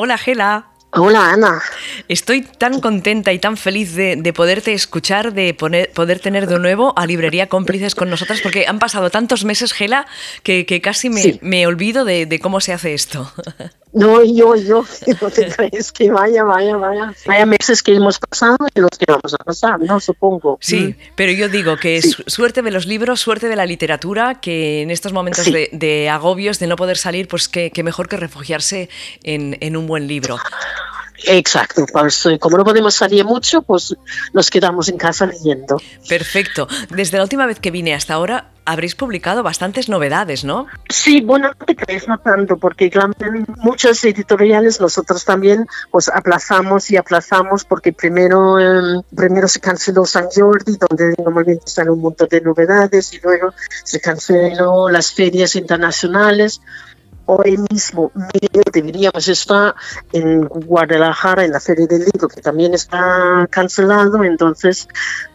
Hola, Gela. Hola Ana. Estoy tan contenta y tan feliz de, poderte escuchar, de poder tener de nuevo a Librería Cómplices con nosotras, porque han pasado tantos meses, Gela, que, casi me, olvido de, cómo se hace esto. No, yo, yo, no te crees que vaya, vaya, vaya. Vaya meses que hemos pasado y los que vamos a pasar, ¿no? Supongo. Sí, mm. pero yo digo que es suerte de los libros, suerte de la literatura, que en estos momentos de, agobios, de no poder salir, pues que, mejor que refugiarse en, en un buen libro. Exacto, pues como no podemos salir mucho, pues nos quedamos en casa leyendo. Perfecto. Desde la última vez que vine hasta ahora, habréis publicado bastantes novedades, ¿no? Sí, bueno, no te crees, no tanto, porque muchas editoriales nosotros también pues aplazamos y aplazamos, porque primero, em, primero se canceló San Jordi, donde normalmente están un montón de novedades, y luego se canceló las ferias internacionales hoy mismo deberíamos estar en Guadalajara en la Feria del Libro, que también está cancelado, entonces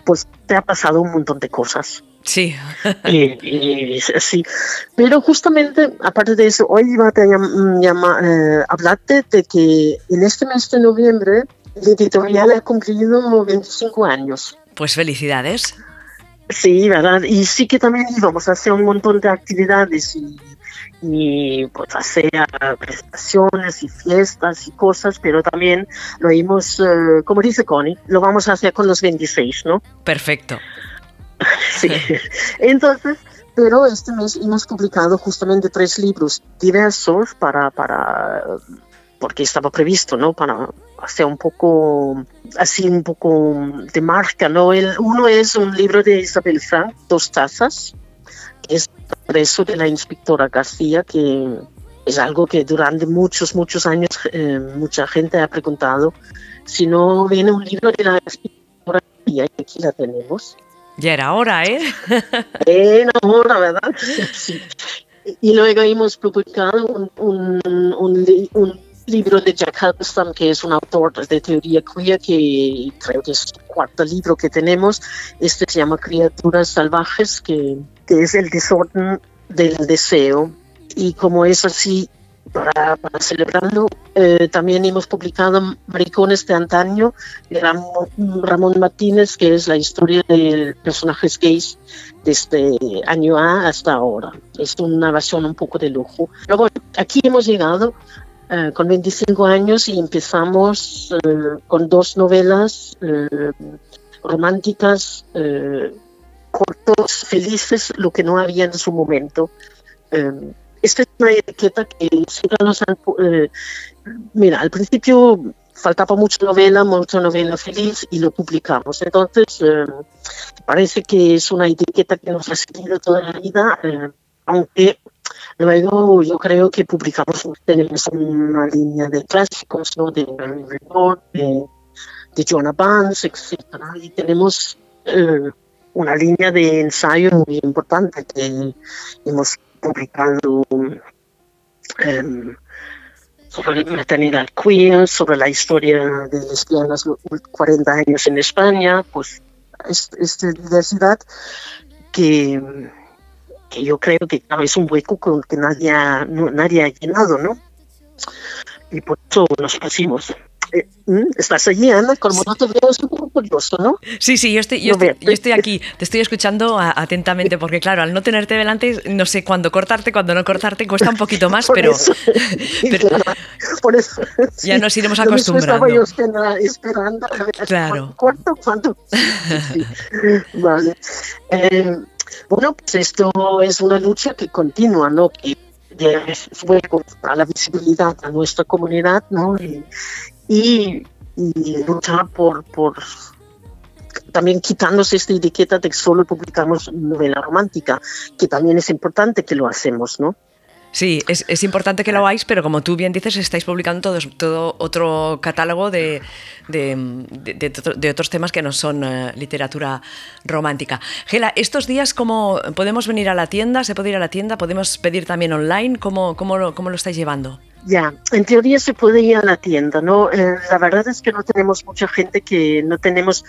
pues te ha pasado un montón de cosas. Sí. y, sí. Pero justamente, aparte de eso, hoy iba a llama, eh, hablarte de que en este mes de noviembre la editorial ha cumplido 25 años. Pues felicidades. Sí, ¿verdad? Y sí que también íbamos a hacer un montón de actividades y y pues hacer presentaciones y fiestas y cosas, pero también lo hicimos, eh, como dice Connie, lo vamos a hacer con los 26, ¿no? Perfecto. sí. Entonces, pero este mes hemos publicado justamente tres libros diversos para, para porque estaba previsto, ¿no? Para hacer un poco, así un poco de marca, ¿no? El, uno es un libro de Isabel Frank, Dos Tazas, es eso de la inspectora García, que es algo que durante muchos, muchos años eh, mucha gente ha preguntado si no viene un libro de la inspectora García, y aquí la tenemos. Ya era hora, ¿eh? Era hora, ¿verdad? Sí. Y luego hemos publicado un, un, un, libro de Jack Halberstam, que es un autor de teoría queer, que creo que es el cuarto libro que tenemos. Este se llama Criaturas Salvajes, que que es el desorden del deseo. Y como es así, para, celebrarlo, eh, también hemos publicado Maricones de Antaño de Ramón, Martínez, que es la historia de personajes gays desde año A hasta ahora. Es una versión un poco de lujo. Pero bueno, aquí hemos llegado eh, con 25 años y empezamos eh, con dos novelas románticas cortos, felices, lo que no había en su momento. Esta es una etiqueta que siempre nos han... Eh, mira, al principio faltaba mucha novela, mucha novela feliz y lo publicamos. Entonces, em, parece que es una etiqueta que nos ha seguido toda la vida, em, aunque luego yo creo que publicamos, tenemos una línea de clásicos, ¿no? de de, de Jonah Barnes, etc. Y tenemos eh, una línea de ensayo muy importante que hemos publicado em, sobre maternidad queer, sobre la historia de lesbianas 40 años en España, pues esta diversidad que, que yo creo que es un hueco que nadie ha, nadie ha llenado, ¿no? Y por eso nos pusimos. Eh, mm, ¿Estás allí, Ana? Como no te veo, es un poco curioso, ¿no? Sí, sí, yo estoy, yo, estoy, aquí, te estoy escuchando atentamente, porque claro, al no tenerte delante, no sé cuándo cortarte, cuándo no cortarte, cuesta un poquito más, pero, por eso, ya nos iremos acostumbrando. Estaba yo esperando a ver claro. cuánto, cuánto. vale. Eh, bueno, pues esto es una lucha que continúa, ¿no? Que fue a la visibilidad a nuestra comunidad, ¿no? Y, y, luchar por, por también quitándose esta etiqueta de que solo publicamos novela romántica, que también es importante que lo hacemos, ¿no? Sí, es, es, importante que lo hagáis, pero como tú bien dices, estáis publicando todo, todo otro catálogo de, de, de, otros temas que no son eh, literatura romántica. Gela, estos días, ¿cómo podemos venir a la tienda? ¿Se puede ir a la tienda? ¿Podemos pedir también online? ¿Cómo, cómo, lo, cómo lo estáis llevando? Ya, en teoría se puede ir a la tienda, ¿no? Eh, la verdad es que no tenemos mucha gente que no tenemos.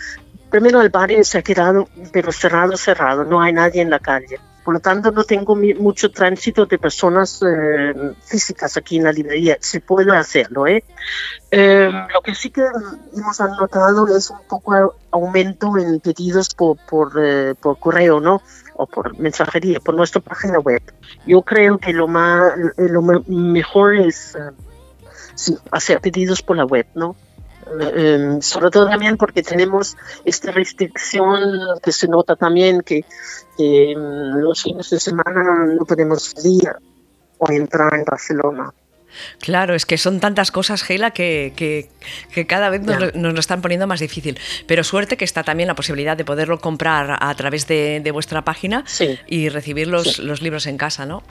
Primero el barrio se ha quedado, pero cerrado, cerrado, no hay nadie en la calle. Por lo tanto, no tengo mucho tránsito de personas eh, físicas aquí en la librería. Se puede hacerlo. ¿eh? ¿eh? lo que sí que hemos notado es un poco aumento en pedidos por, por, eh, por correo, ¿no? o por mensajería, por nuestra página web. Yo creo que lo, más, lo mejor es sí, hacer pedidos por la web, ¿no? Eh, sobre todo también porque tenemos esta restricción que se nota también que, mm, los fines de semana no podemos salir o entrar en Barcelona. Claro, es que son tantas cosas, Gela, que, que, cada vez nos, lo están poniendo más difícil. Pero suerte que está también la posibilidad de poderlo comprar a través de, vuestra página y recibir los, los libros en casa, ¿no?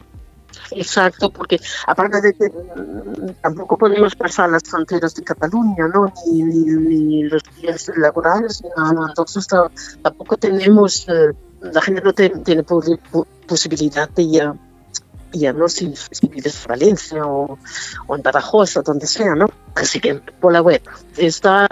Exacto, porque aparte de que mm, tampoco podemos pasar las fronteras de Cataluña, ¿no? Ni, los días laborales, no, entonces tampoco tenemos, eh, la gente no tiene posibilidad de ir ya no si, vives en Valencia o, en Badajoz o donde sea, ¿no? Así que por la web. Está,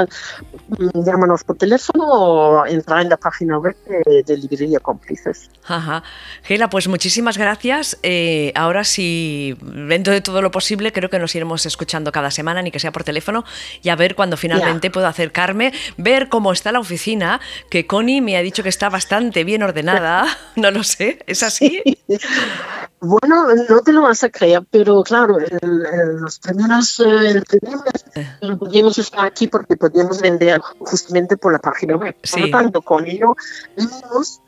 mm, llámanos por teléfono o entra en la página web de, Librería Cómplices. Ajá. Gela, pues muchísimas gracias. Eh, ahora sí, dentro de todo lo posible, creo que nos iremos escuchando cada semana, ni que sea por teléfono, y a ver cuando finalmente puedo acercarme, ver cómo está la oficina, que Connie me ha dicho que está bastante bien ordenada. no lo sé, ¿es así? bueno, no te lo vas a creer, pero claro, los primeros, eh, el primer mes podíamos estar aquí porque podíamos vender justamente por la página web. Por lo tanto, con ello venimos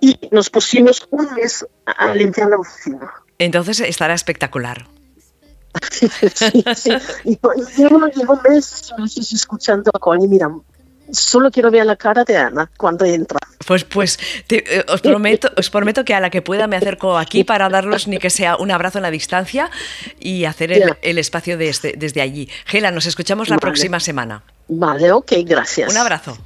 y nos pusimos un mes a limpiar la oficina. Entonces estará espectacular. sí, sí. Y, llevo, llevo meses, meses escuchando a Connie, mira, solo quiero ver la cara de Ana cuando entra. Pues, pues eh, os, prometo, os prometo que a la que pueda me acerco aquí para darlos ni que sea un abrazo en la distancia y hacer el, espacio desde, desde allí. Gela, nos escuchamos la próxima semana. Vale, ok, gracias. Un abrazo.